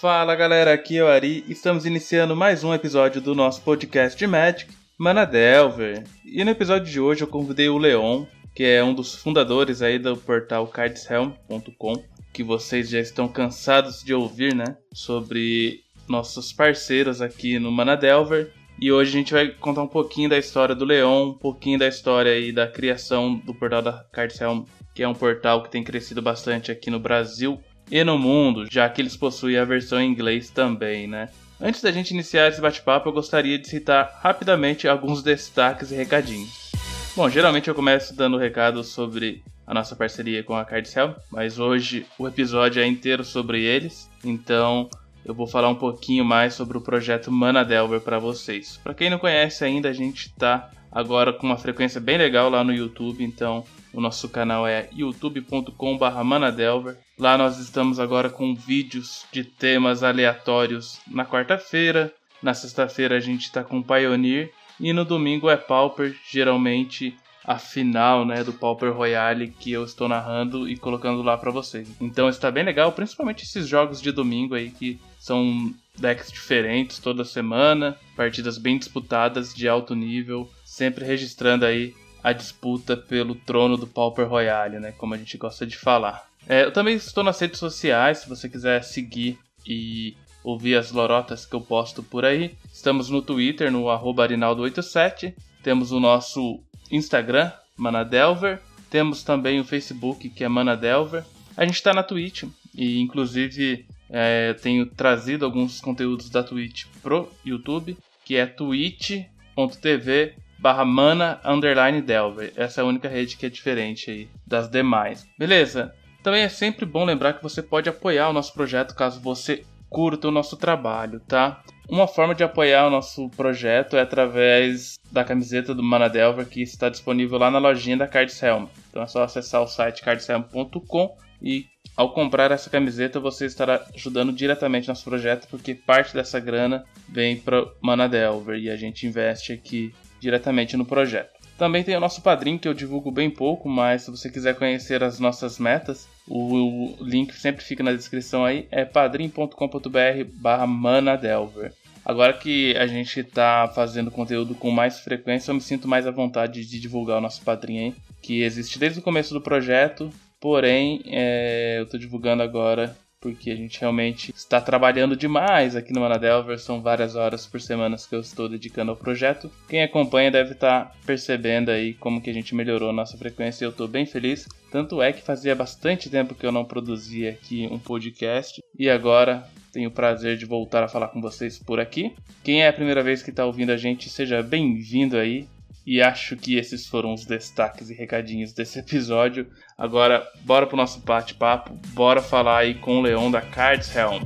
Fala galera, aqui é o Ari. Estamos iniciando mais um episódio do nosso podcast de Magic, Mana Delver. E no episódio de hoje eu convidei o Leon, que é um dos fundadores aí do portal cardshelm.com, que vocês já estão cansados de ouvir, né? Sobre nossos parceiros aqui no Mana Delver. E hoje a gente vai contar um pouquinho da história do Leon, um pouquinho da história aí da criação do portal da Cardshelm, que é um portal que tem crescido bastante aqui no Brasil e no mundo, já que eles possuem a versão em inglês também, né? Antes da gente iniciar esse bate-papo, eu gostaria de citar rapidamente alguns destaques e recadinhos. Bom, geralmente eu começo dando recado sobre a nossa parceria com a Cardcell, mas hoje o episódio é inteiro sobre eles, então eu vou falar um pouquinho mais sobre o projeto Mana Delver para vocês. Para quem não conhece ainda, a gente está agora com uma frequência bem legal lá no YouTube, então o nosso canal é youtube.com/manadelver. Lá nós estamos agora com vídeos de temas aleatórios na quarta-feira. Na sexta-feira a gente está com Pioneer e no domingo é Pauper, geralmente a final, né, do Pauper Royale que eu estou narrando e colocando lá para vocês. Então está bem legal, principalmente esses jogos de domingo aí que são decks diferentes toda semana, partidas bem disputadas de alto nível, sempre registrando aí a disputa pelo trono do Pauper Royale, né, como a gente gosta de falar. É, eu também estou nas redes sociais, se você quiser seguir e ouvir as lorotas que eu posto por aí. Estamos no Twitter, no arinaldo87. Temos o nosso Instagram, Manadelver. Temos também o Facebook, que é Manadelver. A gente está na Twitch e, inclusive, é, tenho trazido alguns conteúdos da Twitch pro YouTube, que é twitch.tv barra mana underline delver. Essa é a única rede que é diferente aí das demais. Beleza? Também é sempre bom lembrar que você pode apoiar o nosso projeto caso você curta o nosso trabalho, tá? Uma forma de apoiar o nosso projeto é através da camiseta do Mana Delver que está disponível lá na lojinha da Cards Helm. Então é só acessar o site cardshelm.com e ao comprar essa camiseta você estará ajudando diretamente nosso projeto porque parte dessa grana vem para Mana Delver e a gente investe aqui diretamente no projeto. Também tem o nosso padrinho que eu divulgo bem pouco, mas se você quiser conhecer as nossas metas, o link sempre fica na descrição aí, é padrim.com.br barra manadelver. Agora que a gente está fazendo conteúdo com mais frequência, eu me sinto mais à vontade de divulgar o nosso padrinho aí, que existe desde o começo do projeto, porém é, eu estou divulgando agora porque a gente realmente está trabalhando demais aqui no Manadelver. São várias horas por semana que eu estou dedicando ao projeto. Quem acompanha deve estar percebendo aí como que a gente melhorou a nossa frequência e eu estou bem feliz. Tanto é que fazia bastante tempo que eu não produzia aqui um podcast e agora tenho o prazer de voltar a falar com vocês por aqui. Quem é a primeira vez que está ouvindo a gente, seja bem-vindo aí. E acho que esses foram os destaques e recadinhos desse episódio. Agora, bora pro nosso bate-papo, bora falar aí com o Leão da Cards Helm.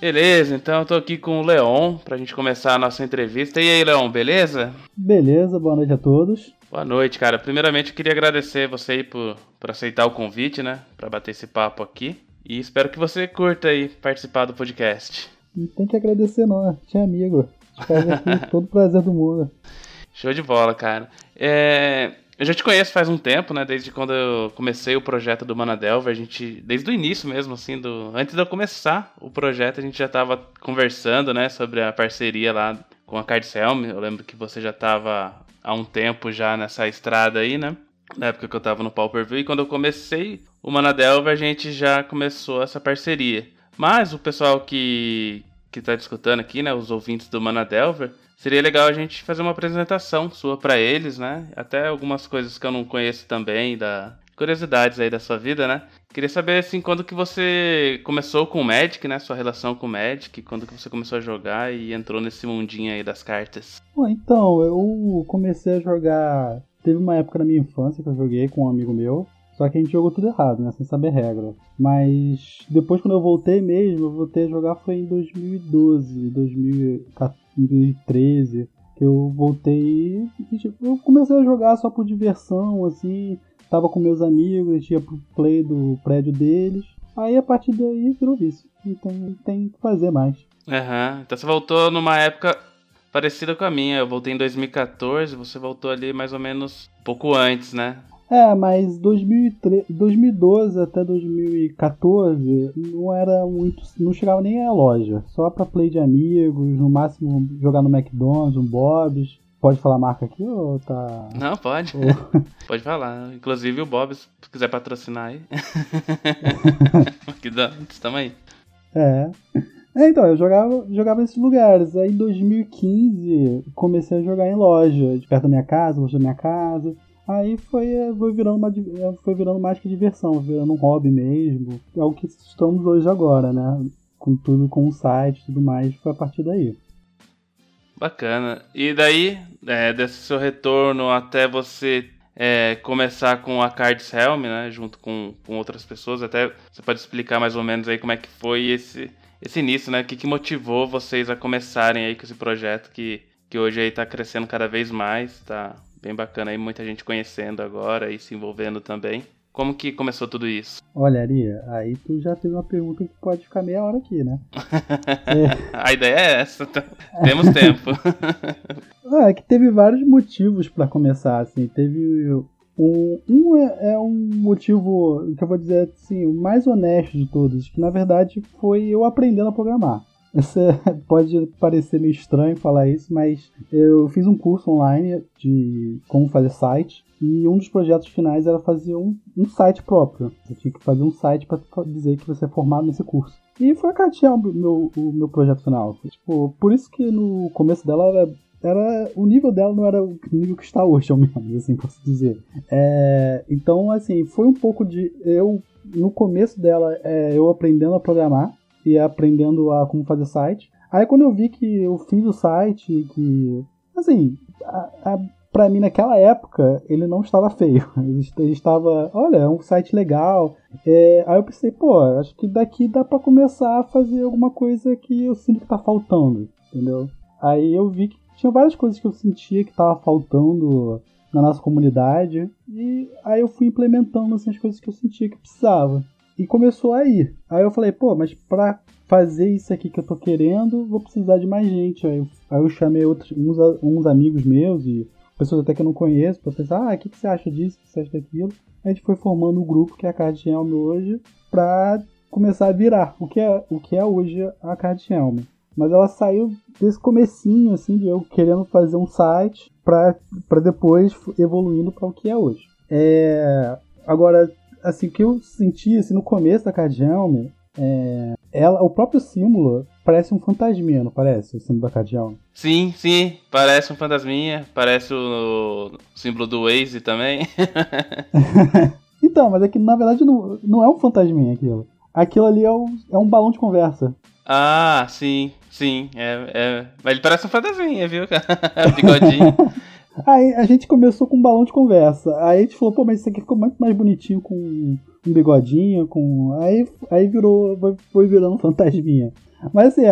Beleza, então eu tô aqui com o Leon pra gente começar a nossa entrevista. E aí, Leon, beleza? Beleza, boa noite a todos. Boa noite, cara. Primeiramente, eu queria agradecer você aí por, por aceitar o convite, né? Pra bater esse papo aqui. E espero que você curta aí participar do podcast. Não tem que agradecer, não. É tinha amigo. Faz aqui todo o prazer do mundo. Show de bola, cara. É... Eu já te conheço faz um tempo, né? Desde quando eu comecei o projeto do Manadelver, a gente, desde o início mesmo, assim, do antes de eu começar o projeto, a gente já estava conversando, né, sobre a parceria lá com a Cardselm. Eu lembro que você já estava há um tempo já nessa estrada aí, né? Na época que eu tava no Pauper View. E quando eu comecei o Manadelva, a gente já começou essa parceria. Mas o pessoal que, que tá discutindo aqui, né? Os ouvintes do Manadelver, seria legal a gente fazer uma apresentação sua para eles, né? Até algumas coisas que eu não conheço também, da curiosidades aí da sua vida, né? Queria saber, assim, quando que você começou com o Magic, né? Sua relação com o Magic, quando que você começou a jogar e entrou nesse mundinho aí das cartas. Então, eu comecei a jogar... Teve uma época na minha infância que eu joguei com um amigo meu, só que a gente jogou tudo errado, né? Sem saber regra. Mas depois, quando eu voltei mesmo, eu voltei a jogar foi em 2012, 2013. Que eu voltei e tipo, eu comecei a jogar só por diversão, assim. Tava com meus amigos, a gente ia pro play do prédio deles. Aí a partir daí virou vício. Não tem, tem que fazer mais. Aham, uhum. então você voltou numa época parecida com a minha. Eu voltei em 2014, você voltou ali mais ou menos um pouco antes, né? É, mas 2003, 2012 até 2014 não era muito. não chegava nem à loja. Só pra play de amigos, no máximo jogar no McDonald's, um Bob's. Pode falar marca aqui ou tá. Não, pode. pode falar. Inclusive o Bob, se quiser patrocinar aí. que dá, estamos aí. É. é. Então, eu jogava, jogava nesses lugares. Aí em 2015 comecei a jogar em loja, de perto da minha casa, longe da minha casa. Aí foi, foi, virando uma, foi virando mais que diversão, virando um hobby mesmo. É o que estamos hoje agora, né? Com tudo, com o site e tudo mais, foi a partir daí. Bacana. E daí, é, desse seu retorno até você é, começar com a Cards Helm, né? Junto com, com outras pessoas. Até você pode explicar mais ou menos aí como é que foi esse, esse início, né? O que, que motivou vocês a começarem aí com esse projeto que, que hoje aí tá crescendo cada vez mais, tá bem bacana aí, muita gente conhecendo agora e se envolvendo também. Como que começou tudo isso? Olha, Aria, aí tu já fez uma pergunta que pode ficar meia hora aqui, né? é. A ideia é essa, tá? temos tempo. ah, é que teve vários motivos para começar, assim. Teve um, um é, é, um motivo que eu vou dizer assim, o mais honesto de todos, que na verdade foi eu aprendendo a programar. Pode parecer meio estranho falar isso, mas eu fiz um curso online de como fazer site e um dos projetos finais era fazer um, um site próprio. Você tinha que fazer um site para dizer que você é formado nesse curso. E foi a cartinha o meu, o meu projeto final. Tipo, por isso que no começo dela era, era. O nível dela não era o nível que está hoje, ao menos, assim, posso dizer. É, então, assim, foi um pouco de. Eu, no começo dela, é, eu aprendendo a programar e aprendendo a como fazer site. Aí quando eu vi que eu fiz o site, que. Assim, a, a para mim naquela época ele não estava feio. Ele, estava, olha, é um site legal. É, aí eu pensei, pô, acho que daqui dá para começar a fazer alguma coisa que eu sinto que tá faltando, entendeu? Aí eu vi que tinha várias coisas que eu sentia que tava faltando na nossa comunidade e aí eu fui implementando assim, as coisas que eu sentia que precisava. E começou aí. Aí eu falei, pô, mas pra fazer isso aqui que eu tô querendo, vou precisar de mais gente. Aí aí eu chamei outros, uns, uns amigos meus e pessoas até que eu não conheço, pra pensar, ah, o que, que você acha disso, o que você acha daquilo. A gente foi formando um grupo que é a Card Helm hoje pra começar a virar o que é, o que é hoje a Card Helm. Mas ela saiu desse comecinho, assim, de eu querendo fazer um site pra depois evoluindo para o que é hoje. É, agora, assim, o que eu senti assim, no começo da Card Helm, é, ela, o próprio símbolo parece um fantasminha, não parece? O símbolo da Cardeal. Sim, sim, parece um fantasminha, parece o, o símbolo do Waze também. então, mas é que na verdade não, não é um fantasminha aquilo. Aquilo ali é um, é um balão de conversa. Ah, sim, sim. É, é... Mas ele parece um fantasminha, viu? Bigodinho. Aí a gente começou com um balão de conversa. Aí a gente falou, pô, mas isso aqui ficou muito mais bonitinho com um bigodinho, com. Aí, aí virou. Foi virando fantasminha. Mas assim,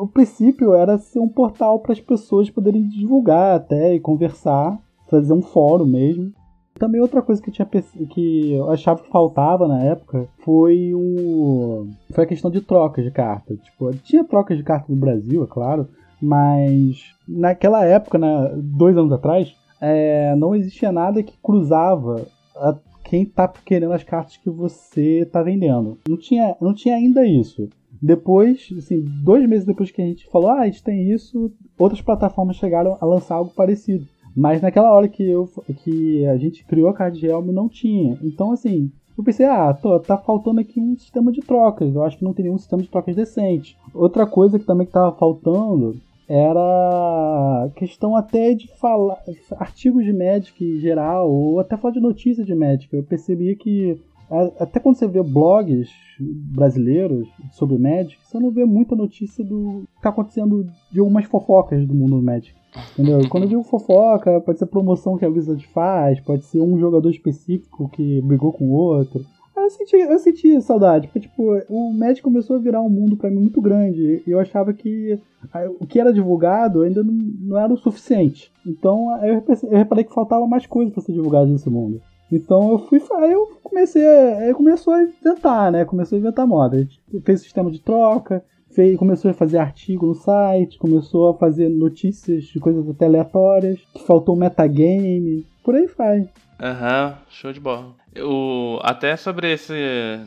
o princípio era ser um portal para as pessoas poderem divulgar até e conversar, fazer um fórum mesmo. Também outra coisa que eu, tinha, que eu achava que faltava na época foi o foi a questão de trocas de cartas. Tipo, tinha trocas de cartas no Brasil, é claro, mas naquela época, né, dois anos atrás, é, não existia nada que cruzava a, quem tá querendo as cartas que você tá vendendo. Não tinha, não tinha ainda isso. Depois, assim, dois meses depois que a gente falou, ah, a gente tem isso, outras plataformas chegaram a lançar algo parecido. Mas naquela hora que, eu, que a gente criou a Card Helm não tinha. Então, assim, eu pensei, ah, tô, tá faltando aqui um sistema de trocas. Eu acho que não tem nenhum sistema de trocas decente. Outra coisa que também que tava faltando era questão até de falar artigos de médica em geral, ou até falar de notícias de médica. Eu percebia que até quando você vê blogs brasileiros sobre médico, você não vê muita notícia do que está acontecendo de algumas fofocas do mundo médico. Entendeu? Quando eu digo fofoca, pode ser promoção que a Wizard faz, pode ser um jogador específico que brigou com o outro. Eu senti, eu senti saudade, porque tipo, o médico começou a virar um mundo para mim muito grande e eu achava que o que era divulgado ainda não, não era o suficiente. Então eu, eu reparei que faltava mais coisa para ser divulgado nesse mundo. Então eu fui, aí eu comecei, aí começou a inventar, né? Começou a inventar moda. A gente fez sistema de troca, fez, começou a fazer artigo no site, começou a fazer notícias de coisas até aleatórias, que faltou metagame, por aí vai. Aham, uhum, show de bola. O, até sobre esse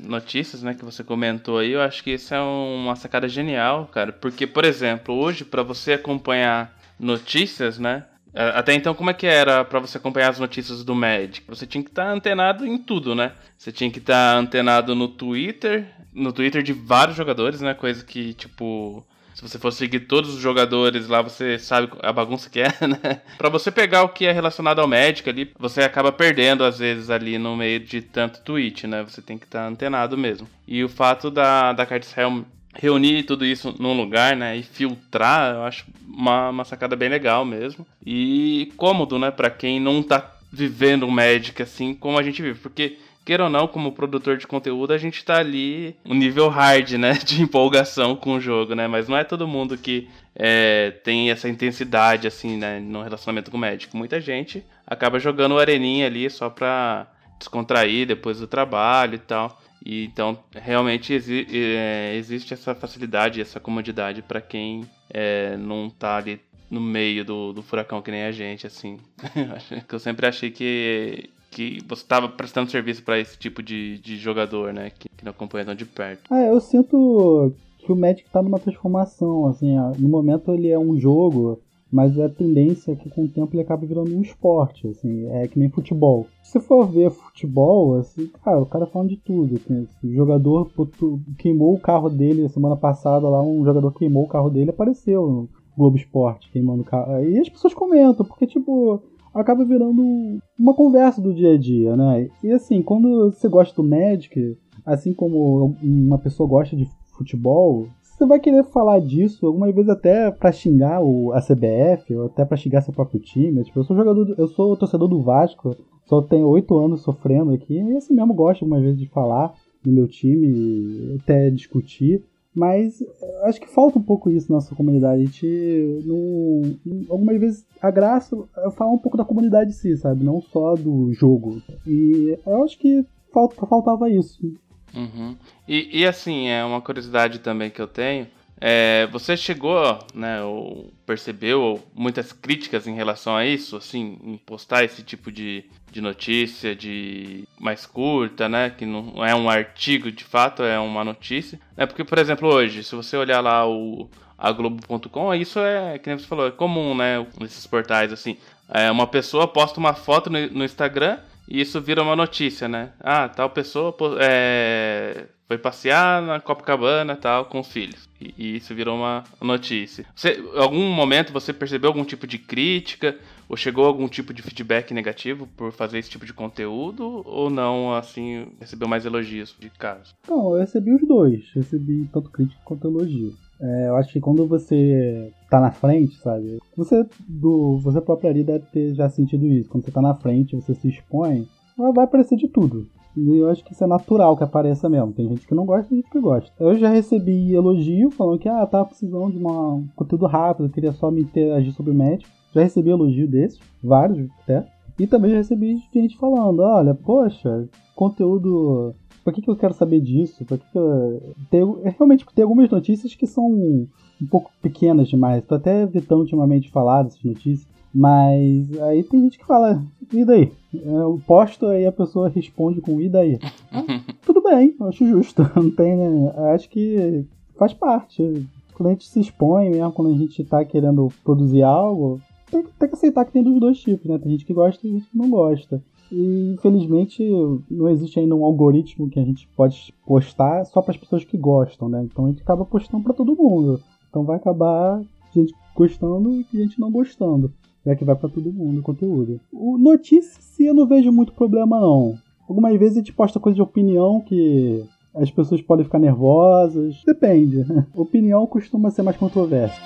notícias, né, que você comentou aí, eu acho que isso é uma sacada genial, cara, porque, por exemplo, hoje para você acompanhar notícias, né, até então, como é que era para você acompanhar as notícias do Magic? Você tinha que estar tá antenado em tudo, né? Você tinha que estar tá antenado no Twitter, no Twitter de vários jogadores, né? Coisa que, tipo, se você for seguir todos os jogadores lá, você sabe a bagunça que é, né? Pra você pegar o que é relacionado ao Magic ali, você acaba perdendo às vezes ali no meio de tanto tweet, né? Você tem que estar tá antenado mesmo. E o fato da, da Cards Helm reunir tudo isso num lugar, né, e filtrar, eu acho uma, uma sacada bem legal mesmo. E cômodo, né, para quem não tá vivendo o Magic assim como a gente vive, porque queira ou não, como produtor de conteúdo, a gente tá ali um nível hard, né, de empolgação com o jogo, né, mas não é todo mundo que é, tem essa intensidade, assim, né, no relacionamento com o Magic. Muita gente acaba jogando o areninha ali só pra descontrair depois do trabalho e tal. E então realmente exi é, existe essa facilidade, essa comodidade para quem é, não tá ali no meio do, do furacão que nem a gente, assim. eu sempre achei que, que você estava prestando serviço para esse tipo de, de jogador, né? Que, que não acompanha tão de perto. Ah, eu sinto que o Magic tá numa transformação, assim, no momento ele é um jogo mas a tendência é que com o tempo ele acaba virando um esporte, assim, é que nem futebol. Se for ver futebol, assim, cara, o cara falando de tudo. Assim, o jogador queimou o carro dele semana passada lá, um jogador queimou o carro dele apareceu no Globo Esporte queimando o carro. E as pessoas comentam, porque tipo, acaba virando uma conversa do dia a dia, né? E assim, quando você gosta do Magic, assim como uma pessoa gosta de futebol, você vai querer falar disso algumas vezes até para xingar o, a CBF, ou até para xingar seu próprio time. Tipo, eu sou jogador, eu sou torcedor do Vasco, só tenho oito anos sofrendo aqui, e assim mesmo gosto algumas vezes de falar do meu time, até discutir. Mas acho que falta um pouco isso na nossa comunidade. A gente, algumas vezes, a graça é falar um pouco da comunidade em si, sabe? Não só do jogo. E eu acho que faltava isso. Uhum. E, e assim, é uma curiosidade também que eu tenho. É, você chegou, né, ou percebeu muitas críticas em relação a isso, assim, em postar esse tipo de, de notícia de mais curta, né, que não é um artigo de fato, é uma notícia. É porque, por exemplo, hoje, se você olhar lá o a Globo.com, isso é, que nem você falou, é comum, né, nesses portais, assim, é, uma pessoa posta uma foto no, no Instagram e isso vira uma notícia, né? Ah, tal pessoa é, foi passear na Copacabana tal com os filhos. E, e isso virou uma notícia. Você, em algum momento você percebeu algum tipo de crítica ou chegou algum tipo de feedback negativo por fazer esse tipo de conteúdo ou não, assim, recebeu mais elogios de caso? Não, eu recebi os dois. Recebi tanto crítica quanto elogio. É, eu acho que quando você tá na frente, sabe? Você do você próprio ali deve ter já sentido isso. Quando você tá na frente, você se expõe, vai aparecer de tudo. E eu acho que isso é natural que apareça mesmo. Tem gente que não gosta, tem gente que gosta. Eu já recebi elogio falando que ah, tava precisando de um conteúdo rápido, queria só me interagir sobre o médico. Já recebi elogio desses, vários até. E também já recebi gente falando, olha, poxa, conteúdo por que, que eu quero saber disso? Por que, que eu... tem, realmente tem algumas notícias que são um pouco pequenas demais. Tô até evitando ultimamente falar dessas notícias. Mas aí tem gente que fala, e daí? Eu posto aí a pessoa responde com e daí? Tudo bem, acho justo. Não tem, né? Acho que faz parte. Quando a gente se expõe mesmo, quando a gente tá querendo produzir algo, tem, tem que aceitar que tem dos dois tipos, né? Tem gente que gosta e gente que não gosta. E infelizmente não existe ainda um algoritmo que a gente pode postar só para as pessoas que gostam, né? Então a gente acaba postando para todo mundo. Então vai acabar gente gostando e gente não gostando, já que vai para todo mundo o conteúdo. O notícia se eu não vejo muito problema não. Algumas vezes a gente posta coisa de opinião que as pessoas podem ficar nervosas. Depende. Opinião costuma ser mais controversa.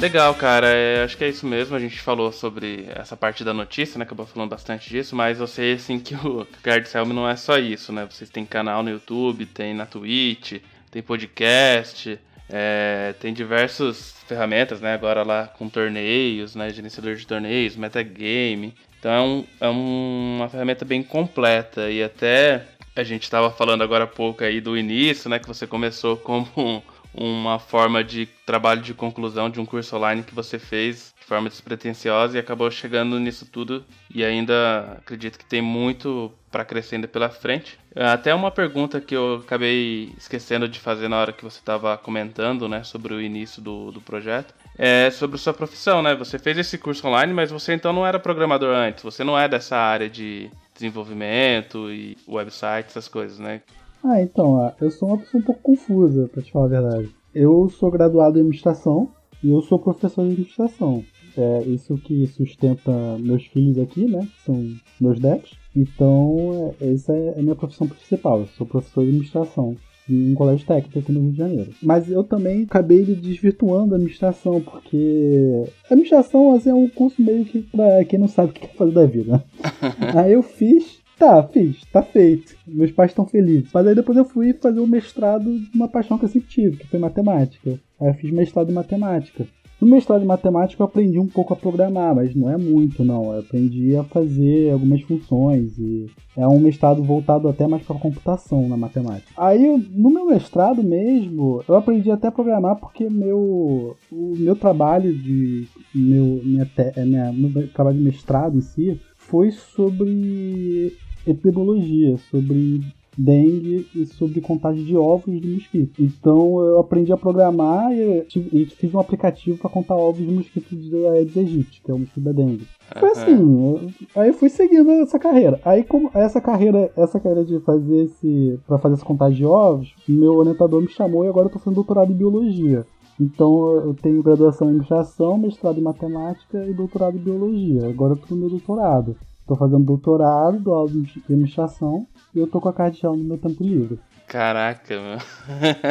Legal, cara. É, acho que é isso mesmo. A gente falou sobre essa parte da notícia, né? Acabou falando bastante disso, mas eu sei assim que o Guard Helm não é só isso, né? Vocês têm canal no YouTube, tem na Twitch, tem podcast. É, tem diversas ferramentas, né? Agora lá com torneios, né? Gerenciador de torneios, metagame. Então é, um, é uma ferramenta bem completa e até a gente estava falando agora há pouco aí do início, né? Que você começou como uma forma de trabalho de conclusão de um curso online que você fez de forma despretensiosa e acabou chegando nisso tudo e ainda acredito que tem muito para crescer ainda pela frente. Até uma pergunta que eu acabei esquecendo de fazer na hora que você estava comentando, né, sobre o início do, do projeto, é sobre sua profissão, né? Você fez esse curso online, mas você então não era programador antes, você não é dessa área de desenvolvimento e website, essas coisas, né? Ah, então, eu sou uma pessoa um pouco confusa, pra te falar a verdade. Eu sou graduado em administração e eu sou professor de administração. É isso que sustenta meus filhos aqui, né? São meus decks. Então, é, essa é a minha profissão principal. Eu sou professor de administração em um colégio técnico aqui no Rio de Janeiro. Mas eu também acabei desvirtuando a administração, porque a administração assim, é um curso meio que pra quem não sabe o que quer fazer da vida. Aí eu fiz Tá, fiz, tá feito. Meus pais estão felizes. Mas aí depois eu fui fazer o mestrado de uma paixão que eu sempre tive, que foi matemática. Aí eu fiz mestrado em matemática. No mestrado em matemática eu aprendi um pouco a programar, mas não é muito não. Eu aprendi a fazer algumas funções e é um mestrado voltado até mais para computação na matemática. Aí no meu mestrado mesmo, eu aprendi até a programar porque meu o meu trabalho de meu minha, minha meu trabalho de mestrado em si foi sobre epidemiologia, sobre dengue e sobre contagem de ovos de mosquito. Então eu aprendi a programar e, e fiz um aplicativo para contar ovos de mosquito de Aedes aegypti, que é o mosquito da dengue. Foi assim, eu, aí eu fui seguindo essa carreira. Aí como essa carreira, essa carreira de fazer esse para fazer essa contagem de ovos, meu orientador me chamou e agora eu tô fazendo doutorado em biologia. Então eu tenho graduação em administração, mestrado em matemática e doutorado em biologia. Agora eu tô no meu doutorado. Tô fazendo doutorado, dou aula de administração e eu tô com a cardial no meu tempo livre. Caraca, meu.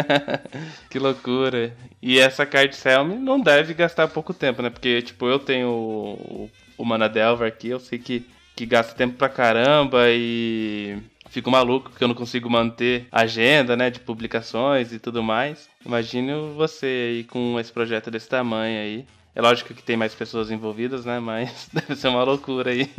que loucura. E essa card Selmy não deve gastar pouco tempo, né? Porque, tipo, eu tenho o, o Manadelver aqui, eu sei que, que gasta tempo pra caramba e fico maluco que eu não consigo manter agenda, né, de publicações e tudo mais. Imagino você aí com esse projeto desse tamanho aí. É lógico que tem mais pessoas envolvidas, né? Mas deve ser uma loucura aí.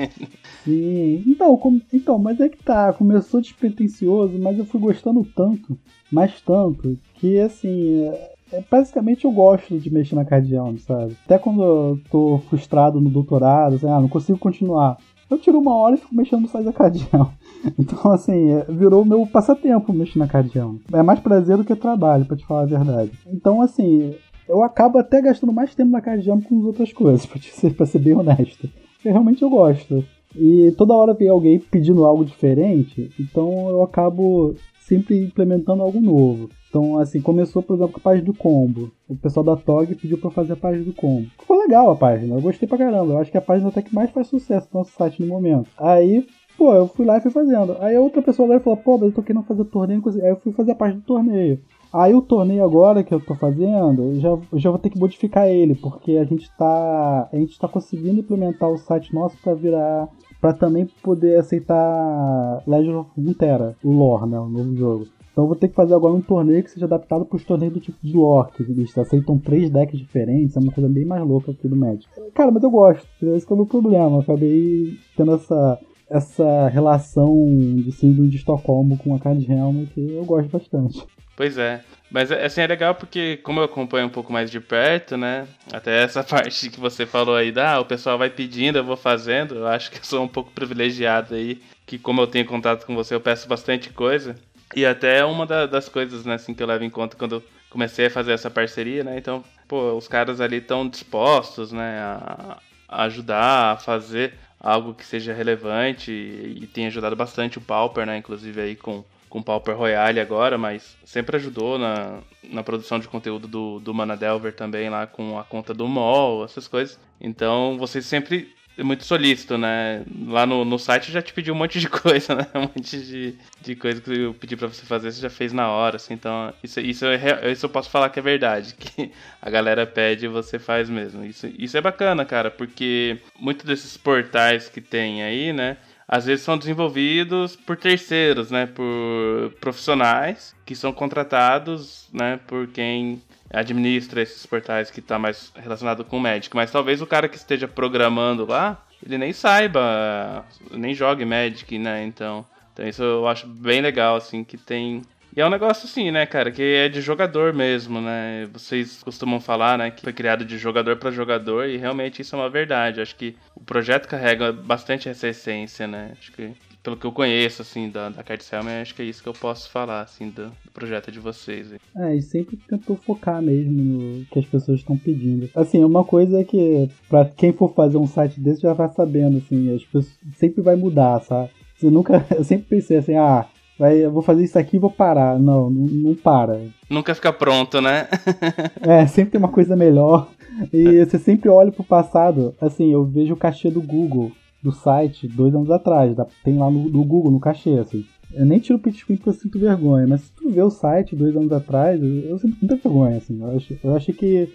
Sim, então, com, então, mas é que tá, começou despretensioso, mas eu fui gostando tanto, mais tanto, que assim, é, é, basicamente eu gosto de mexer na cardião, sabe? Até quando eu tô frustrado no doutorado, assim, ah, não consigo continuar. Eu tiro uma hora e fico mexendo no site da Cardião. Então, assim, é, virou meu passatempo mexer na Cardião. É mais prazer do que trabalho, para te falar a verdade. Então, assim, eu acabo até gastando mais tempo na Cardião com as outras coisas, pra, ser, pra ser bem honesto. Porque realmente eu gosto. E toda hora vem alguém pedindo algo diferente, então eu acabo sempre implementando algo novo. Então, assim, começou, por exemplo, com a página do combo. O pessoal da TOG pediu pra fazer a página do combo. Ficou legal a página, eu gostei pra caramba. Eu acho que é a página até que mais faz sucesso no nosso site no momento. Aí, pô, eu fui lá e fui fazendo. Aí outra pessoa lá falou, pô, mas eu tô querendo fazer torneio. Aí eu fui fazer a página do torneio. Aí o torneio agora que eu tô fazendo, já, já vou ter que modificar ele, porque a gente tá. A gente tá conseguindo implementar o site nosso para virar. para também poder aceitar Legend of Runeterra, o lore, né? O novo jogo. Então eu vou ter que fazer agora um torneio que seja adaptado para os torneios do tipo de lore, que eles aceitam três decks diferentes, é uma coisa bem mais louca aqui do Magic. Cara, mas eu gosto, esse que é o meu problema. Acabei tendo essa, essa relação de síndrome de Estocolmo com a Card Helm que eu gosto bastante. Pois é. Mas assim é legal porque, como eu acompanho um pouco mais de perto, né? Até essa parte que você falou aí, da ah, o pessoal vai pedindo, eu vou fazendo. Eu acho que eu sou um pouco privilegiado aí, que como eu tenho contato com você, eu peço bastante coisa. E até uma da, das coisas, né, assim, que eu levo em conta quando eu comecei a fazer essa parceria, né? Então, pô, os caras ali estão dispostos, né, a, a, ajudar, a fazer algo que seja relevante e, e tem ajudado bastante o Pauper, né, inclusive aí com com Pauper Royale agora, mas sempre ajudou na, na produção de conteúdo do, do Mana Delver também, lá com a conta do MOL, essas coisas. Então, você sempre muito solícito, né? Lá no, no site eu já te pedi um monte de coisa, né? Um monte de, de coisa que eu pedi para você fazer, você já fez na hora, assim. Então, isso, isso, é, isso eu posso falar que é verdade, que a galera pede e você faz mesmo. Isso, isso é bacana, cara, porque muitos desses portais que tem aí, né? às vezes são desenvolvidos por terceiros, né, por profissionais que são contratados, né, por quem administra esses portais que tá mais relacionado com o Magic, mas talvez o cara que esteja programando lá, ele nem saiba, nem jogue Magic, né? Então, então isso eu acho bem legal, assim, que tem e é um negócio assim, né, cara, que é de jogador mesmo, né? Vocês costumam falar, né, que foi criado de jogador para jogador e realmente isso é uma verdade. Acho que o projeto carrega bastante essa essência, né? Acho que pelo que eu conheço, assim, da, da Card Selma, acho que é isso que eu posso falar, assim, do, do projeto de vocês. É, e sempre tentou focar mesmo no que as pessoas estão pedindo. Assim, uma coisa é que, pra quem for fazer um site desse, já vai sabendo, assim, as pessoas sempre vai mudar, sabe? Você nunca, eu sempre pensei assim, ah, vai, eu vou fazer isso aqui e vou parar. Não, não, não para. Nunca fica pronto, né? é, sempre tem uma coisa melhor. E você sempre olha pro passado. Assim, eu vejo o cachê do Google, do site, dois anos atrás. Tem lá no, no Google, no cachê, assim. Eu nem tiro o pitch porque eu sinto vergonha, mas se tu vê o site dois anos atrás, eu, sinto muita vergonha, assim. Eu achei, eu achei que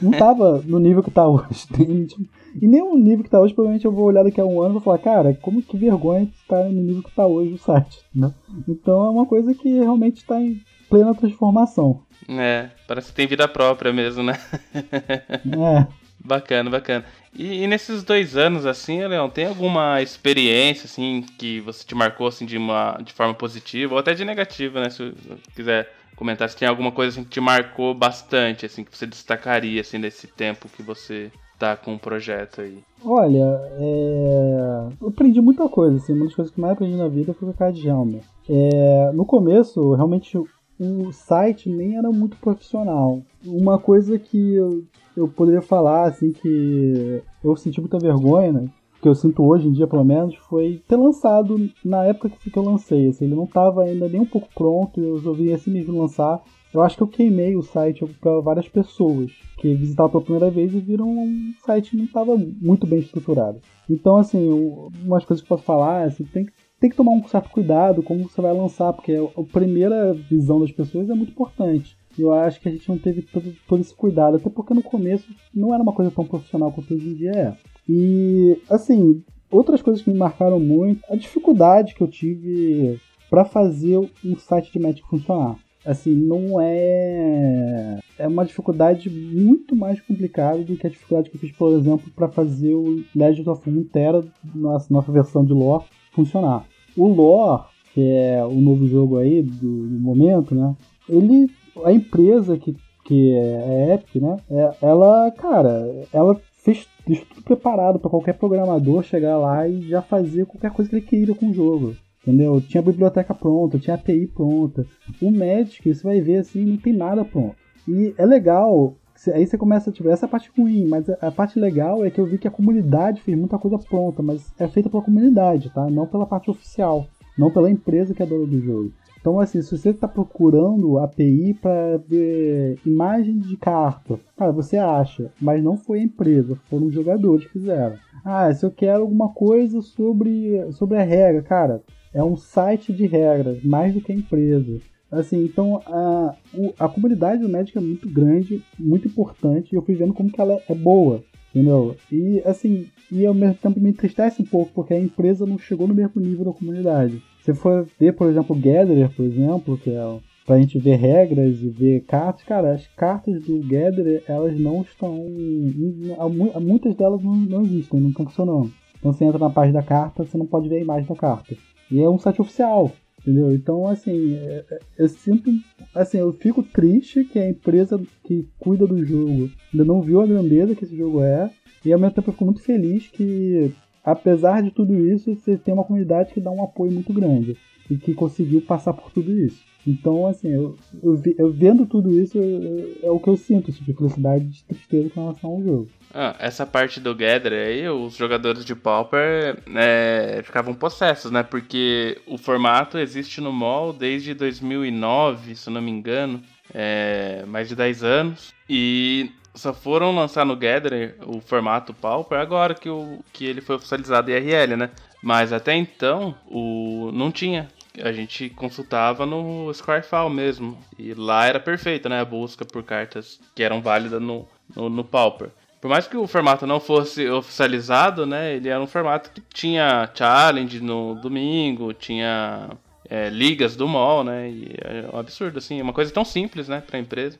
não tava no nível que tá hoje. e nem o nível que tá hoje, provavelmente eu vou olhar daqui a um ano e vou falar, cara, como que vergonha estar no nível que tá hoje o site, né? Então é uma coisa que realmente está em plena transformação. É, parece que tem vida própria mesmo, né? é. Bacana, bacana. E, e, nesses dois anos, assim, Leão, tem alguma experiência, assim, que você te marcou, assim, de, uma, de forma positiva ou até de negativa, né? Se quiser comentar se tem alguma coisa, assim, que te marcou bastante, assim, que você destacaria, assim, nesse tempo que você tá com o projeto aí. Olha, é... eu aprendi muita coisa, assim, uma das coisas que mais aprendi na vida foi com a cara de Helmer. É... No começo, realmente, o site nem era muito profissional. Uma coisa que eu eu poderia falar assim que eu senti muita vergonha, né? Que eu sinto hoje em dia, pelo menos, foi ter lançado na época que eu lancei. Assim, ele não estava ainda nem um pouco pronto, eu resolvi assim mesmo lançar. Eu acho que eu queimei o site para várias pessoas que visitaram pela primeira vez e viram um site que não estava muito bem estruturado. Então, assim, umas coisas que eu posso falar, assim, tem, tem que tomar um certo cuidado como você vai lançar, porque a primeira visão das pessoas é muito importante. Eu acho que a gente não teve todo, todo esse cuidado, até porque no começo não era uma coisa tão profissional quanto hoje em dia é. E, assim, outras coisas que me marcaram muito, a dificuldade que eu tive para fazer um site de Magic funcionar. Assim, não é. É uma dificuldade muito mais complicada do que a dificuldade que eu fiz, por exemplo, para fazer o Legend of Runeterra, nossa, nossa versão de lore, funcionar. O lore, que é o novo jogo aí do, do momento, né? Ele a empresa que, que é Epic, né? É, ela, cara, ela fez isso tudo preparado para qualquer programador chegar lá e já fazer qualquer coisa que ele queria com o jogo. Entendeu? Tinha a biblioteca pronta, tinha a API pronta. O Magic, você vai ver assim, não tem nada pronto. E é legal aí você começa, tipo, essa é a parte ruim, mas a parte legal é que eu vi que a comunidade fez muita coisa pronta, mas é feita pela comunidade, tá? Não pela parte oficial, não pela empresa que é dona do jogo. Então, assim, se você está procurando API para ver imagem de carta, cara, você acha, mas não foi a empresa, foram os jogadores que fizeram. Ah, se eu quero alguma coisa sobre, sobre a regra, cara, é um site de regras, mais do que a empresa. Assim, então a, a comunidade do Magic é muito grande, muito importante, e eu fui vendo como que ela é boa, entendeu? E assim, e ao mesmo tempo me entristece um pouco, porque a empresa não chegou no mesmo nível da comunidade. Se for ver, por exemplo, o Gatherer, por exemplo, que é pra gente ver regras e ver cartas, cara, as cartas do Gatherer, elas não estão. Muitas delas não, não existem, nunca funcionam. Então você entra na página da carta, você não pode ver a imagem da carta. E é um site oficial, entendeu? Então, assim, é, é, eu sinto. Assim, eu fico triste que a empresa que cuida do jogo ainda não viu a grandeza que esse jogo é. E ao mesmo tempo eu fico muito feliz que apesar de tudo isso, você tem uma comunidade que dá um apoio muito grande e que conseguiu passar por tudo isso. Então, assim, eu, eu, eu vendo tudo isso, eu, é o que eu sinto, tipo, de felicidade de tristeza com relação ao jogo. Ah, essa parte do Gather aí, os jogadores de Pauper é, ficavam possessos, né? Porque o formato existe no mall desde 2009, se não me engano, é, mais de 10 anos. E só foram lançar no Gather o formato Pauper agora que, o, que ele foi oficializado IRL, né? Mas até então o não tinha. A gente consultava no Squarefile mesmo. E lá era perfeito, né? A busca por cartas que eram válidas no, no, no Pauper. Por mais que o formato não fosse oficializado, né? Ele era um formato que tinha challenge no domingo, tinha é, ligas do mall, né? E é um absurdo, assim. É uma coisa tão simples, né? Pra empresa.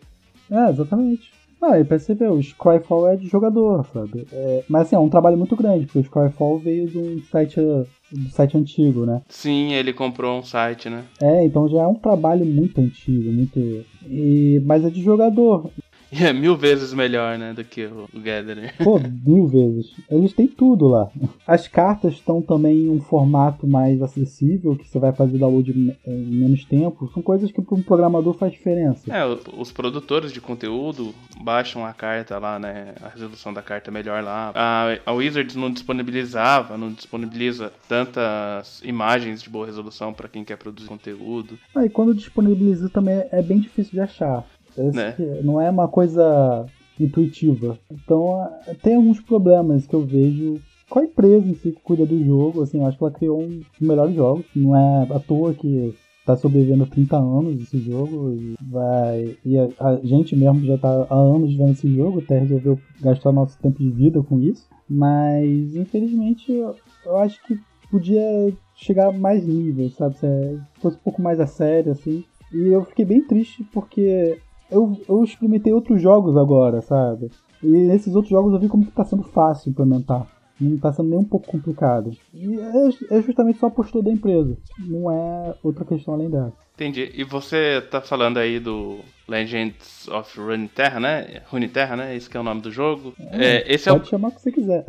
É, exatamente. Ah, e ver, o Scryfall é de jogador, sabe? É, mas assim, é um trabalho muito grande, porque o Scryfall veio de um site, do site antigo, né? Sim, ele comprou um site, né? É, então já é um trabalho muito antigo, muito. E, mas é de jogador. E é mil vezes melhor, né, do que o Gathering. Pô, mil vezes. Eles têm tudo lá. As cartas estão também em um formato mais acessível, que você vai fazer download em menos tempo. São coisas que para um programador faz diferença. É, os produtores de conteúdo baixam a carta lá, né, a resolução da carta é melhor lá. A, a Wizards não disponibilizava, não disponibiliza tantas imagens de boa resolução para quem quer produzir conteúdo. Ah, e quando disponibiliza também é bem difícil de achar. Né? Não é uma coisa intuitiva. Então tem alguns problemas que eu vejo com a empresa em si que cuida do jogo. Assim, eu acho que ela criou um dos melhores jogos. Não é à toa que tá sobrevivendo há 30 anos esse jogo e vai e a, a, gente mesmo já tá há anos vendo esse jogo até resolveu gastar nosso tempo de vida com isso mas infelizmente eu, eu acho que podia chegar a mais nível sabe se fosse um pouco mais a sério assim e eu fiquei bem triste porque eu, eu experimentei outros jogos agora, sabe? E nesses outros jogos eu vi como que tá sendo fácil implementar. Não tá sendo nem um pouco complicado. E é, é justamente só a postura da empresa. Não é outra questão além dessa. Entendi. E você tá falando aí do Legends of Runeterra, né? Runeterra, né? Esse que é o nome do jogo. É, é esse pode é o... chamar o que você quiser.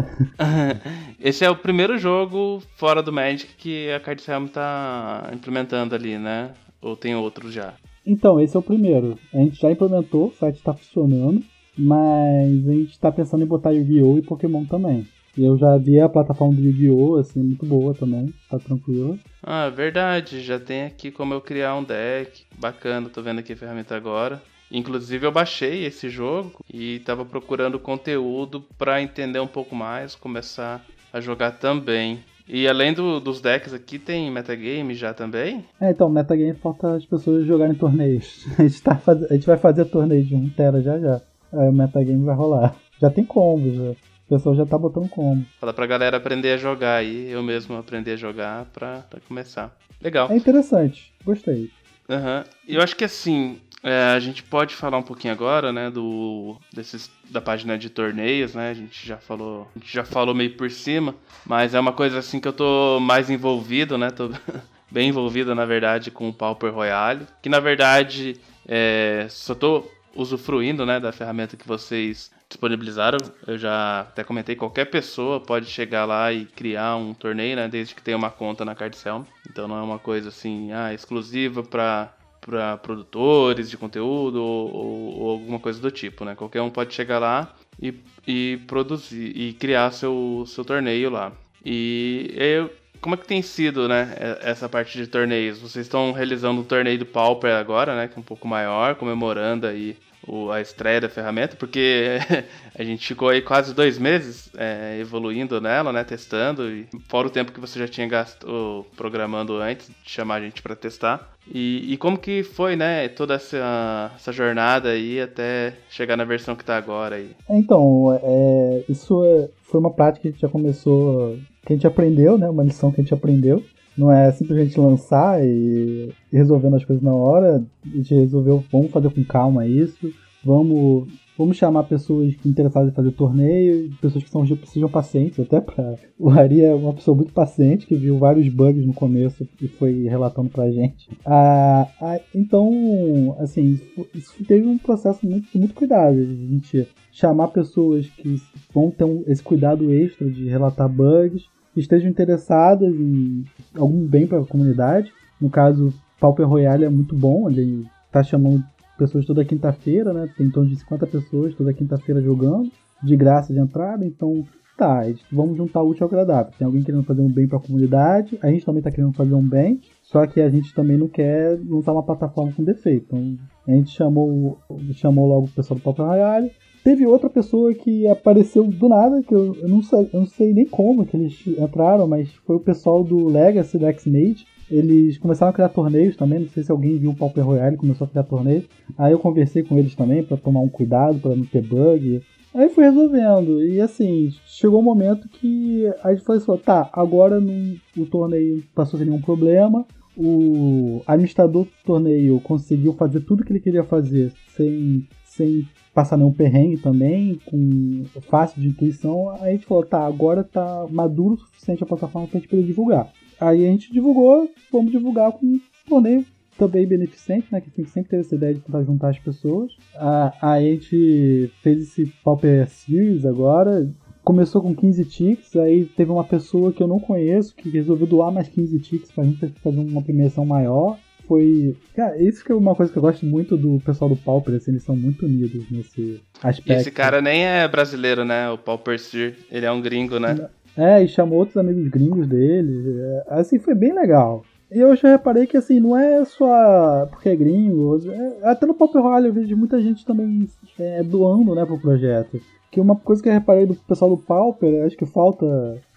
esse é o primeiro jogo fora do Magic que a Card tá implementando ali, né? Ou tem outros já? Então, esse é o primeiro. A gente já implementou, o site está funcionando, mas a gente está pensando em botar Yu-Gi-Oh! e Pokémon também. E eu já vi a plataforma do Yu-Gi-Oh! assim, muito boa também, tá tranquilo. Ah, verdade, já tem aqui como eu criar um deck, bacana, tô vendo aqui a ferramenta agora. Inclusive eu baixei esse jogo e tava procurando conteúdo para entender um pouco mais, começar a jogar também. E além do, dos decks aqui, tem metagame já também? É, então, metagame falta as pessoas jogarem torneios. A gente, tá faz... a gente vai fazer torneio de 1 tera já já. Aí o metagame vai rolar. Já tem combo, já. O pessoal já tá botando combo. Fala pra galera aprender a jogar aí, eu mesmo aprender a jogar pra, pra começar. Legal. É interessante, gostei. Aham. Uhum. Eu acho que assim, é, a gente pode falar um pouquinho agora, né, do desses, da página de torneios, né? A gente já falou, a gente já falou meio por cima, mas é uma coisa assim que eu tô mais envolvido, né? Tô bem envolvido, na verdade, com o Pauper Royale, que na verdade é, só tô usufruindo, né, da ferramenta que vocês disponibilizaram. Eu já até comentei, qualquer pessoa pode chegar lá e criar um torneio, né, desde que tenha uma conta na Cardcel. Então não é uma coisa assim, ah, exclusiva para para produtores de conteúdo ou, ou, ou, alguma coisa do tipo, né? Qualquer um pode chegar lá e, e produzir e criar seu, seu torneio lá. E como é que tem sido, né, essa parte de torneios? Vocês estão realizando um torneio do Pauper agora, né, que é um pouco maior, comemorando aí o, a estreia da ferramenta, porque a gente ficou aí quase dois meses é, evoluindo nela, né, testando, e fora o tempo que você já tinha gasto programando antes de chamar a gente para testar. E, e, como que foi, né, toda essa, essa jornada aí até chegar na versão que está agora aí? Então, é, isso é, foi uma prática que a gente já começou, que a gente aprendeu, né, uma lição que a gente aprendeu. Não é simplesmente lançar e, e resolvendo as coisas na hora. A gente resolveu, vamos fazer com calma isso, vamos Vamos chamar pessoas interessadas em fazer torneio, pessoas que são, sejam pacientes, até para O Ari é uma pessoa muito paciente, que viu vários bugs no começo e foi relatando pra gente. Ah, ah, então, assim, isso teve um processo muito, muito cuidado. A gente chamar pessoas que vão ter um, esse cuidado extra de relatar bugs, que estejam interessadas em algum bem para a comunidade. No caso, Pauper Royale é muito bom, ele está chamando pessoas toda quinta-feira, né? Tem em torno de 50 pessoas toda quinta-feira jogando, de graça de entrada, então tá, vamos juntar o útil ao agradável. Tem alguém querendo fazer um bem para a comunidade, a gente também está querendo fazer um bem, só que a gente também não quer lançar uma plataforma com defeito. Então a gente chamou, chamou logo o pessoal do Papo Royale. Teve outra pessoa que apareceu do nada, que eu, eu, não sei, eu não sei nem como que eles entraram, mas foi o pessoal do Legacy da X-Made eles começaram a criar torneios também. Não sei se alguém viu o Pauper Royale começou a criar torneios. Aí eu conversei com eles também para tomar um cuidado, para não ter bug. Aí fui resolvendo. E assim, chegou um momento que a gente falou assim: tá, agora não, o torneio passou sem nenhum problema. O administrador do torneio conseguiu fazer tudo que ele queria fazer sem, sem passar nenhum perrengue também, com fácil de intuição, aí a gente falou, tá, agora tá maduro o suficiente a plataforma pra gente poder divulgar. Aí a gente divulgou, vamos divulgar com um torneio também beneficente, né? Que tem sempre ter essa ideia de tentar juntar as pessoas. A, a gente fez esse Pauper Series agora. Começou com 15 ticks, aí teve uma pessoa que eu não conheço que resolveu doar mais 15 ticks pra gente fazer uma premiação maior foi. Cara, isso que é uma coisa que eu gosto muito do pessoal do Pauper, assim, eles são muito unidos nesse aspecto. Esse cara nem é brasileiro, né? O Pauper Sir, ele é um gringo, né? É, e chamou outros amigos gringos dele. É, assim, foi bem legal. E eu já reparei que, assim, não é só porque é gringo. É, até no Pauper Royale eu vejo muita gente também é, doando, né, pro projeto. Que uma coisa que eu reparei do pessoal do Pauper, acho que falta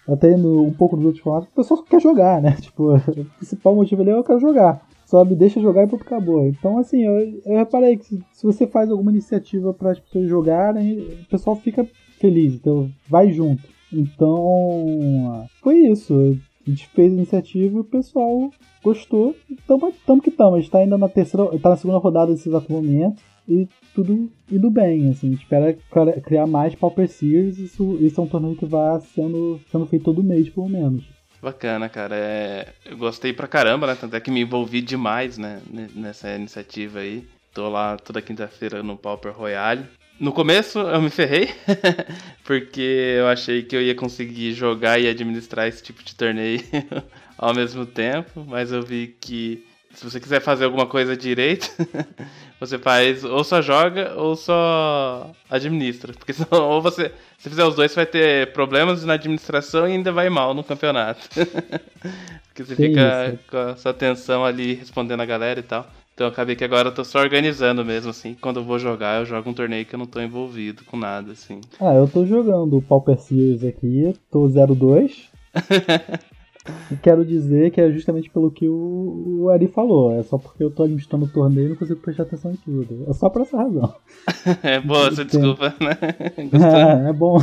até no, um pouco dos outros formatos, o pessoal quer jogar, né? Tipo, o principal motivo ali é eu quero jogar só me deixa jogar e pronto, acabou. Então, assim, eu, eu reparei que se, se, você faz alguma iniciativa para as pessoas jogarem, o pessoal fica feliz, então vai junto. Então, foi isso. A gente fez a iniciativa e o pessoal gostou. Tamo, tamo que tamo. A gente tá ainda na terceira, tá na segunda rodada desse exato momento e tudo indo bem. Assim, a gente espera criar mais Pauper Series. Isso, isso é um torneio que vai sendo, sendo feito todo mês, pelo menos. Bacana, cara. É... Eu gostei pra caramba, né? Tanto é que me envolvi demais, né? Nessa iniciativa aí. Tô lá toda quinta-feira no Pauper Royale. No começo eu me ferrei, porque eu achei que eu ia conseguir jogar e administrar esse tipo de torneio ao mesmo tempo, mas eu vi que se você quiser fazer alguma coisa direito, você faz ou só joga ou só administra. Porque senão, ou você, se fizer os dois, você vai ter problemas na administração e ainda vai mal no campeonato. Porque você fica isso. com a sua atenção ali respondendo a galera e tal. Então acabei que agora eu tô só organizando mesmo, assim. Quando eu vou jogar, eu jogo um torneio que eu não tô envolvido com nada, assim. Ah, eu tô jogando o Pauper Series aqui, tô 02. E quero dizer que é justamente pelo que o, o Ari falou. É só porque eu tô administrando o torneio e não consigo prestar atenção em tudo. É só por essa razão. é boa essa desculpa, né? É, é bom.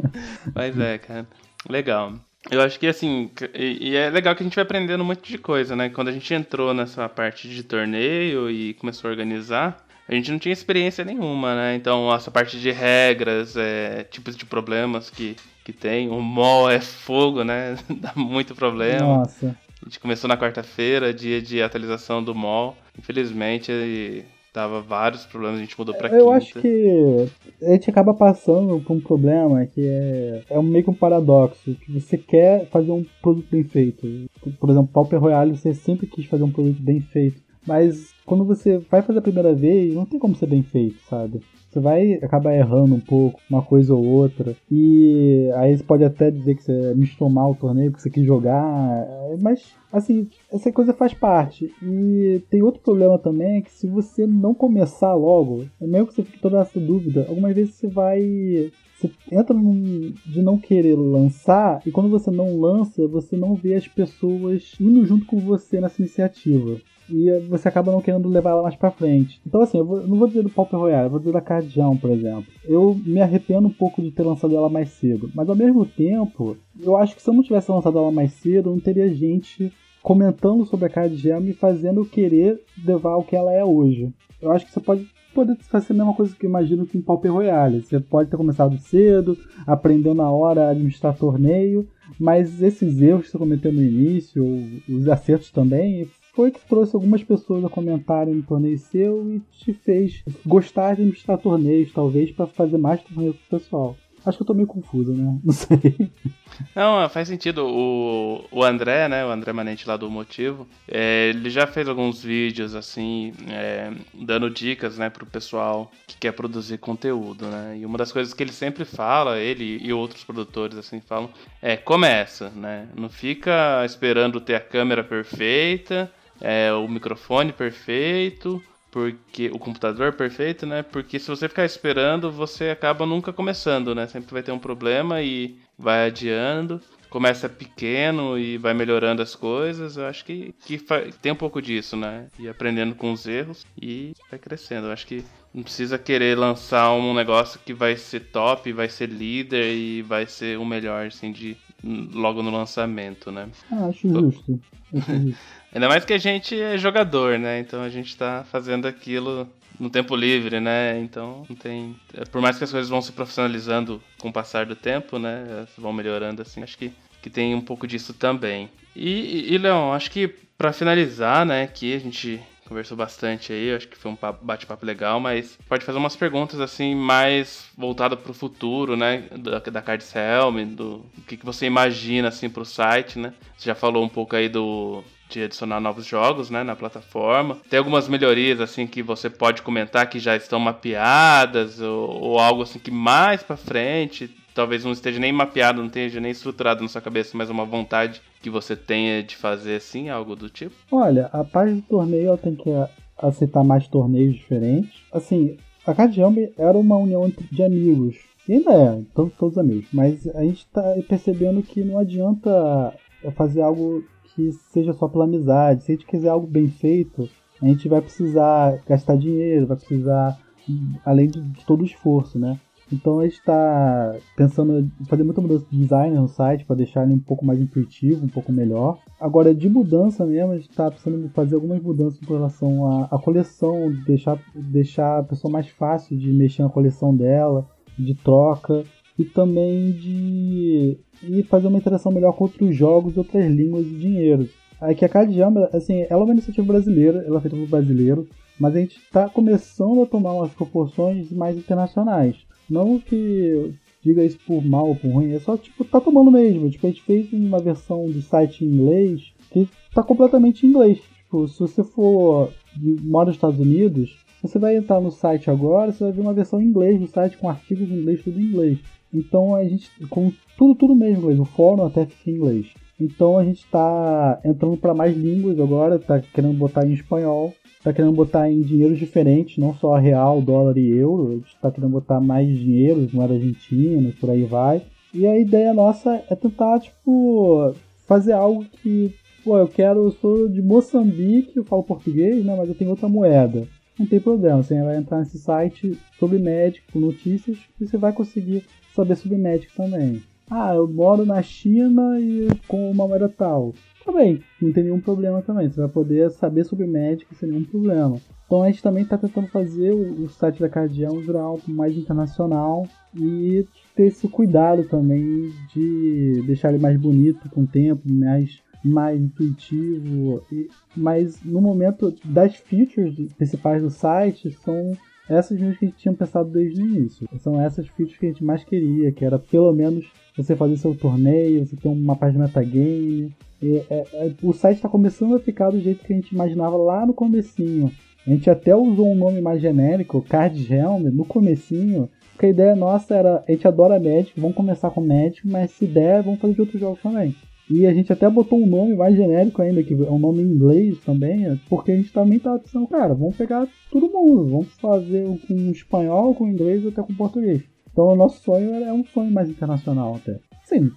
Mas é, cara. Legal. Eu acho que assim, e, e, é legal que a gente vai aprendendo um monte de coisa, né? Quando a gente entrou nessa parte de torneio e começou a organizar, a gente não tinha experiência nenhuma, né? Então, essa parte de regras, é, tipos de problemas que, que tem. O mol é fogo, né? Dá muito problema. Nossa. A gente começou na quarta-feira, dia de atualização do mol. Infelizmente, ele dava vários problemas, a gente mudou pra Eu quinta. acho que a gente acaba passando por um problema que é, é meio que um paradoxo, que você quer fazer um produto bem feito. Por exemplo, Pauper Royale, você sempre quis fazer um produto bem feito. Mas quando você vai fazer a primeira vez, não tem como ser bem feito, sabe? Você vai acabar errando um pouco, uma coisa ou outra. E aí você pode até dizer que você mistou mal o torneio porque você quis jogar. Mas, assim, essa coisa faz parte. E tem outro problema também, que se você não começar logo, é mesmo que você fique toda essa dúvida, algumas vezes você vai você entra num, de não querer lançar e quando você não lança, você não vê as pessoas indo junto com você nessa iniciativa e você acaba não querendo levar ela mais pra frente. Então, assim, eu, vou, não vou dizer do Pauper Royale, eu vou dizer da Cardião, por exemplo. Eu me arrependo um pouco de ter lançado ela mais cedo, mas ao mesmo tempo, eu acho que se eu não tivesse lançado ela mais cedo, não teria gente comentando sobre a Card Gem e fazendo eu querer levar o que ela é hoje. Eu acho que você pode poder fazer a mesma coisa que eu imagino que em Pauper Royale. Você pode ter começado cedo, aprendeu na hora a administrar torneio, mas esses erros que você cometeu no início, os acertos também, foi que trouxe algumas pessoas a comentarem no torneio seu e te fez gostar de administrar torneios, talvez, para fazer mais torneio com o pessoal. Acho que eu tô meio confuso, né? Não sei. Não, faz sentido. O, o André, né? O André Manente lá do Motivo, é, ele já fez alguns vídeos, assim, é, dando dicas, né, pro pessoal que quer produzir conteúdo, né? E uma das coisas que ele sempre fala, ele e outros produtores, assim, falam, é começa, né? Não fica esperando ter a câmera perfeita é, o microfone perfeito, porque o computador perfeito, né? Porque se você ficar esperando, você acaba nunca começando, né? Sempre vai ter um problema e vai adiando. Começa pequeno e vai melhorando as coisas. Eu acho que, que tem um pouco disso, né? E aprendendo com os erros e vai crescendo. Eu acho que não precisa querer lançar um negócio que vai ser top, vai ser líder e vai ser o melhor, assim, de logo no lançamento, né? Ah, acho justo. Acho justo. Ainda mais que a gente é jogador, né? Então a gente tá fazendo aquilo no tempo livre, né? Então, não tem. É, por mais que as coisas vão se profissionalizando com o passar do tempo, né? Elas vão melhorando assim. Acho que, que tem um pouco disso também. E, e Leon, acho que para finalizar, né? Aqui a gente conversou bastante aí, acho que foi um bate-papo legal, mas pode fazer umas perguntas assim mais voltada para o futuro, né, da, da Cards Helm, do, do que, que você imagina assim para o site, né? Você já falou um pouco aí do de adicionar novos jogos, né, na plataforma. Tem algumas melhorias assim que você pode comentar que já estão mapeadas ou, ou algo assim que mais para frente talvez não esteja nem mapeado, não esteja nem estruturado na sua cabeça, mas uma vontade que você tenha de fazer assim, algo do tipo? Olha, a parte do torneio tem que aceitar mais torneios diferentes. Assim, a Cardjamp era uma união de amigos. E ainda é, todos, todos amigos. Mas a gente está percebendo que não adianta fazer algo que seja só pela amizade. Se a gente quiser algo bem feito, a gente vai precisar gastar dinheiro, vai precisar, além de, de todo o esforço, né? Então a gente está pensando em fazer muita mudança de design no site para deixar ele um pouco mais intuitivo, um pouco melhor. Agora, de mudança mesmo, a gente está pensando fazer algumas mudanças com relação à, à coleção, deixar, deixar a pessoa mais fácil de mexer na coleção dela, de troca e também de e fazer uma interação melhor com outros jogos, outras línguas e dinheiros. Aí que a Cadjamba, assim, ela é uma iniciativa brasileira, ela é feita por brasileiro, mas a gente está começando a tomar umas proporções mais internacionais. Não que diga isso por mal ou por ruim, é só tipo, tá tomando mesmo. Tipo, a gente fez uma versão do site em inglês que tá completamente em inglês. Tipo, se você for mora nos Estados Unidos, você vai entrar no site agora, você vai ver uma versão em inglês do site com artigos em inglês, tudo em inglês. Então a gente, com tudo, tudo mesmo inglês, o fórum até fica em inglês. Então a gente está entrando para mais línguas agora, tá querendo botar em espanhol, tá querendo botar em dinheiros diferentes, não só real, dólar e euro, a gente tá querendo botar mais dinheiros, moeda argentina, por aí vai. E a ideia nossa é tentar, tipo, fazer algo que, pô, eu quero, eu sou de Moçambique, eu falo português, né, mas eu tenho outra moeda. Não tem problema, você vai entrar nesse site sobre médico, notícias, e você vai conseguir saber sobre médico também. Ah, eu moro na China e com uma moeda tal bem, não tem nenhum problema também. Você vai poder saber sobre médico sem nenhum problema. Então a gente também está tentando fazer o, o, site da Cardião virar algo mais internacional e ter esse cuidado também de deixar ele mais bonito com o tempo, mais, mais intuitivo. E, mas no momento das features principais do site são essas mesmas que a gente tinha pensado desde o início. São essas features que a gente mais queria, que era pelo menos você fazer seu torneio, você ter uma página metagame, é, é, o site está começando a ficar do jeito que a gente imaginava lá no comecinho. A gente até usou um nome mais genérico, Card Helm, no comecinho, porque a ideia nossa era, a gente adora Magic, vamos começar com Magic, mas se der, vamos fazer de outros jogos também. E a gente até botou um nome mais genérico ainda, que é um nome em inglês também, porque a gente também tava pensando, cara, vamos pegar todo mundo, vamos fazer com espanhol, com inglês até com português. Então o nosso sonho é um sonho mais internacional até. Sim,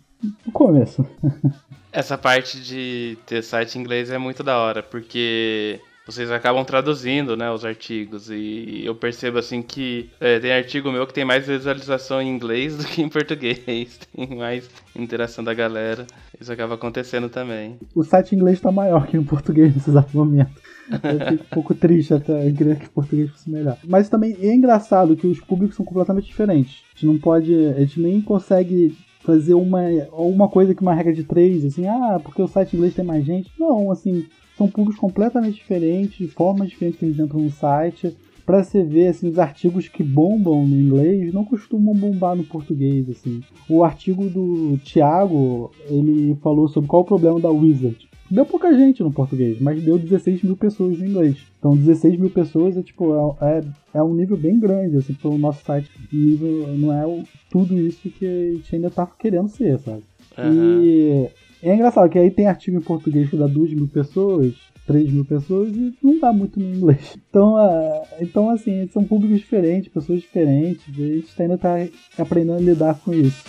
no começo. Essa parte de ter site em inglês é muito da hora, porque vocês acabam traduzindo, né, os artigos. E eu percebo assim que é, tem artigo meu que tem mais visualização em inglês do que em português. Tem mais interação da galera. Isso acaba acontecendo também. O site em inglês está maior que em português nesse exato momento. Eu fico um pouco triste até, eu que o português fosse melhor. Mas também é engraçado que os públicos são completamente diferentes. A gente não pode, a gente nem consegue fazer uma, uma coisa que uma regra de três, assim, ah, porque o site inglês tem mais gente. Não, assim, são públicos completamente diferentes, formas diferentes que eles entram no site. Pra você ver, assim, os artigos que bombam no inglês não costumam bombar no português, assim. O artigo do Thiago, ele falou sobre qual o problema da Wizard. Deu pouca gente no português, mas deu 16 mil pessoas no inglês. Então 16 mil pessoas é tipo, é, é, é um nível bem grande, assim, pro nosso site. Nível, não é o, tudo isso que a gente ainda tá querendo ser, sabe? Uhum. E é engraçado que aí tem artigo em português que dá 2 mil pessoas, 3 mil pessoas e não dá muito no inglês. Então, uh, então assim, são públicos diferentes, pessoas diferentes, e a gente ainda tá aprendendo a lidar com isso.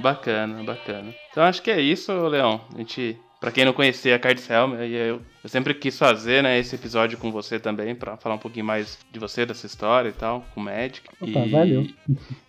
Bacana, bacana. Então acho que é isso, Leão. A gente Para quem não conhecia a Card Helm, eu, eu sempre quis fazer, né, esse episódio com você também, para falar um pouquinho mais de você, dessa história e tal, com o Magic. Opa, e, valeu.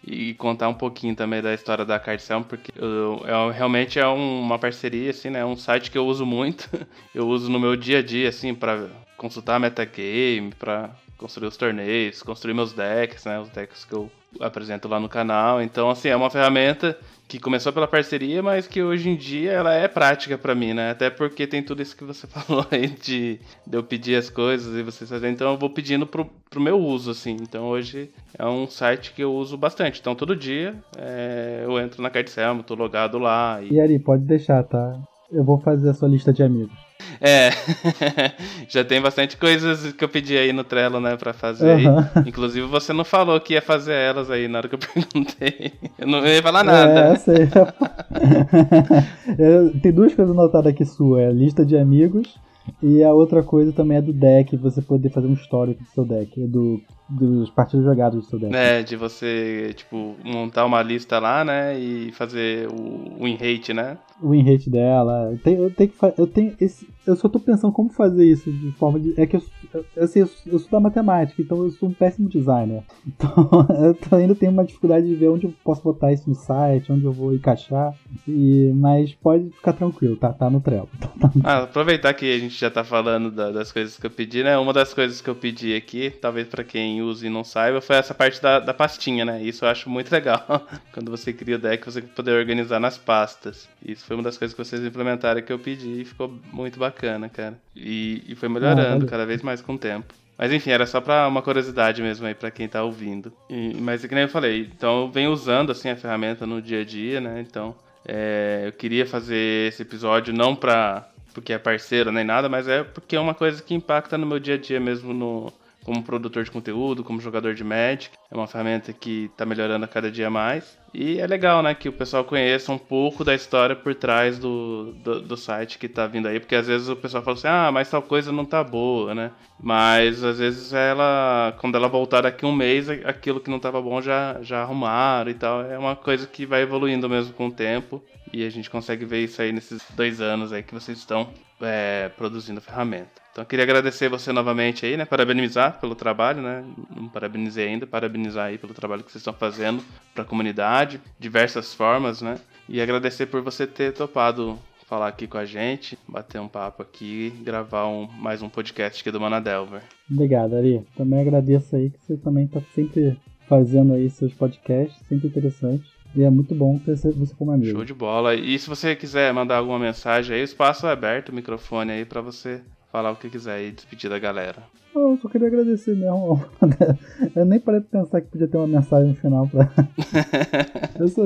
E contar um pouquinho também da história da Card Helm, porque eu, eu, realmente é um, uma parceria, assim, né, um site que eu uso muito. Eu uso no meu dia a dia, assim, para consultar metagame, para construir os torneios, construir meus decks, né, os decks que eu apresento lá no canal. Então, assim, é uma ferramenta que começou pela parceria, mas que hoje em dia ela é prática para mim, né? Até porque tem tudo isso que você falou aí de, de eu pedir as coisas e vocês fazerem. Então eu vou pedindo pro, pro meu uso, assim. Então hoje é um site que eu uso bastante. Então todo dia é, eu entro na Cardselmo, tô logado lá. E... e Ari, pode deixar, tá? Eu vou fazer a sua lista de amigos. É, já tem bastante coisas que eu pedi aí no Trello, né, pra fazer. Uhum. Inclusive, você não falou que ia fazer elas aí na hora que eu perguntei. Eu não ia falar nada. É, sei. tem duas coisas anotadas aqui sua, é a lista de amigos e a outra coisa também é do deck, você poder fazer um histórico do seu deck, do dos partidos jogados do seu deck. É, de você, tipo, montar uma lista lá, né, e fazer o win rate, né? O win rate dela. Eu tenho, eu tenho que eu tenho esse, eu só tô pensando como fazer isso de forma de, é que eu, eu, assim, eu, eu sou da matemática, então eu sou um péssimo designer. Então, eu ainda tenho uma dificuldade de ver onde eu posso botar isso no site, onde eu vou encaixar. E mas pode ficar tranquilo, tá, tá no Trello. Tá, no... Ah, aproveitar que a gente já tá falando da, das coisas que eu pedi, né? Uma das coisas que eu pedi aqui, talvez para quem use e não saiba, foi essa parte da, da pastinha, né? Isso eu acho muito legal. Quando você cria o deck, você poder organizar nas pastas. Isso foi uma das coisas que vocês implementaram que eu pedi e ficou muito bacana, cara. E, e foi melhorando ah, cada vez mais com o tempo. Mas enfim, era só pra uma curiosidade mesmo aí pra quem tá ouvindo. E, mas é que nem eu falei, então eu venho usando assim a ferramenta no dia a dia, né? Então é, eu queria fazer esse episódio não pra porque é parceiro nem nada, mas é porque é uma coisa que impacta no meu dia a dia mesmo no, como produtor de conteúdo, como jogador de Magic. É uma ferramenta que está melhorando a cada dia mais. E é legal, né, que o pessoal conheça um pouco da história por trás do, do, do site que está vindo aí, porque às vezes o pessoal fala assim, ah, mas tal coisa não tá boa, né? Mas às vezes ela, quando ela voltar daqui um mês, aquilo que não estava bom já, já arrumaram e tal. É uma coisa que vai evoluindo mesmo com o tempo. E a gente consegue ver isso aí nesses dois anos aí que vocês estão é, produzindo a ferramenta. Então eu queria agradecer você novamente aí, né? Parabenizar pelo trabalho, né? Não parabenizei ainda, parabenizar aí pelo trabalho que vocês estão fazendo para a comunidade, diversas formas, né? E agradecer por você ter topado falar aqui com a gente, bater um papo aqui, gravar um, mais um podcast aqui do Manadelver. Obrigado, Ari. Também agradeço aí que você também está sempre fazendo aí seus podcasts, sempre interessante. E é muito bom ter você como amigo. Show de bola. E se você quiser mandar alguma mensagem aí, o espaço é aberto, o microfone aí para você falar o que quiser e despedir da galera. Eu só queria agradecer mesmo. Eu nem parei de pensar que podia ter uma mensagem no final pra. eu, só...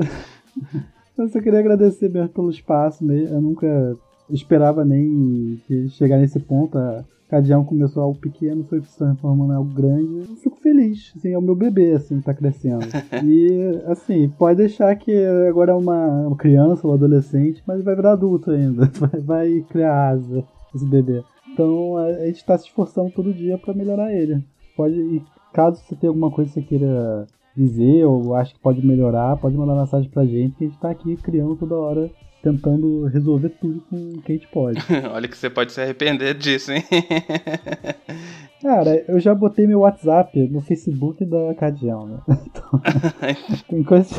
eu só queria agradecer mesmo pelo espaço mesmo. Eu nunca esperava nem chegar nesse ponto. A Cadião começou algo pequeno, foi se transformando em algo grande. Eu fico feliz, assim, é o meu bebê, assim, tá crescendo. E, assim, pode deixar que agora é uma criança ou adolescente, mas vai virar adulto ainda. Vai, vai criar asa, esse bebê. Então a gente está se esforçando todo dia para melhorar ele. Pode, e caso você tenha alguma coisa que você queira dizer ou acha que pode melhorar, pode mandar mensagem pra gente que a gente está aqui criando toda hora, tentando resolver tudo com o que a gente pode. Olha que você pode se arrepender disso, hein? Cara, eu já botei meu WhatsApp no Facebook da Cadião, né? Então, tem coisa.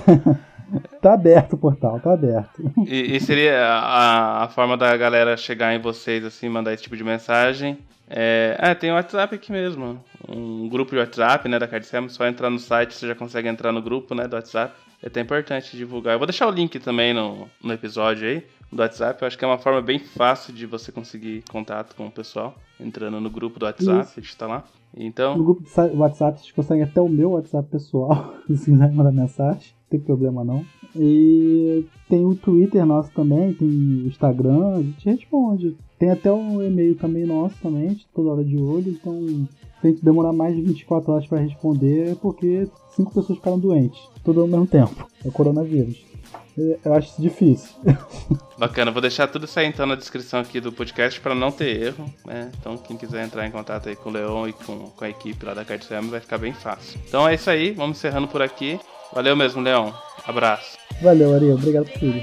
Tá aberto o portal, tá aberto. E, e seria a, a, forma da galera chegar em vocês, assim, mandar esse tipo de mensagem. É, é tem o WhatsApp aqui mesmo. Um grupo de WhatsApp, né, da Cardicem. Só entrar no site, você já consegue entrar no grupo, né, do WhatsApp. É até importante divulgar. Eu vou deixar o link também no, no episódio aí, do WhatsApp. Eu acho que é uma forma bem fácil de você conseguir contato com o pessoal. Entrando no grupo do WhatsApp, Isso. a gente tá lá. Então... No grupo do WhatsApp, vocês conseguem até o meu WhatsApp pessoal, se quiser mandar mensagem tem problema não. E tem o Twitter nosso também, tem o Instagram, a gente responde. Tem até um e-mail também nosso também, toda hora de olho, então a gente demorar mais de 24 horas para responder é porque cinco pessoas ficaram doentes, tudo ao mesmo tempo. É o coronavírus. Eu acho isso difícil. Bacana, vou deixar tudo isso aí então na descrição aqui do podcast para não ter erro, né? Então quem quiser entrar em contato aí com o Leon e com, com a equipe lá da Cartesam vai ficar bem fácil. Então é isso aí, vamos encerrando por aqui. Valeu mesmo, Leão. Abraço. Valeu, Ari. Obrigado por tudo.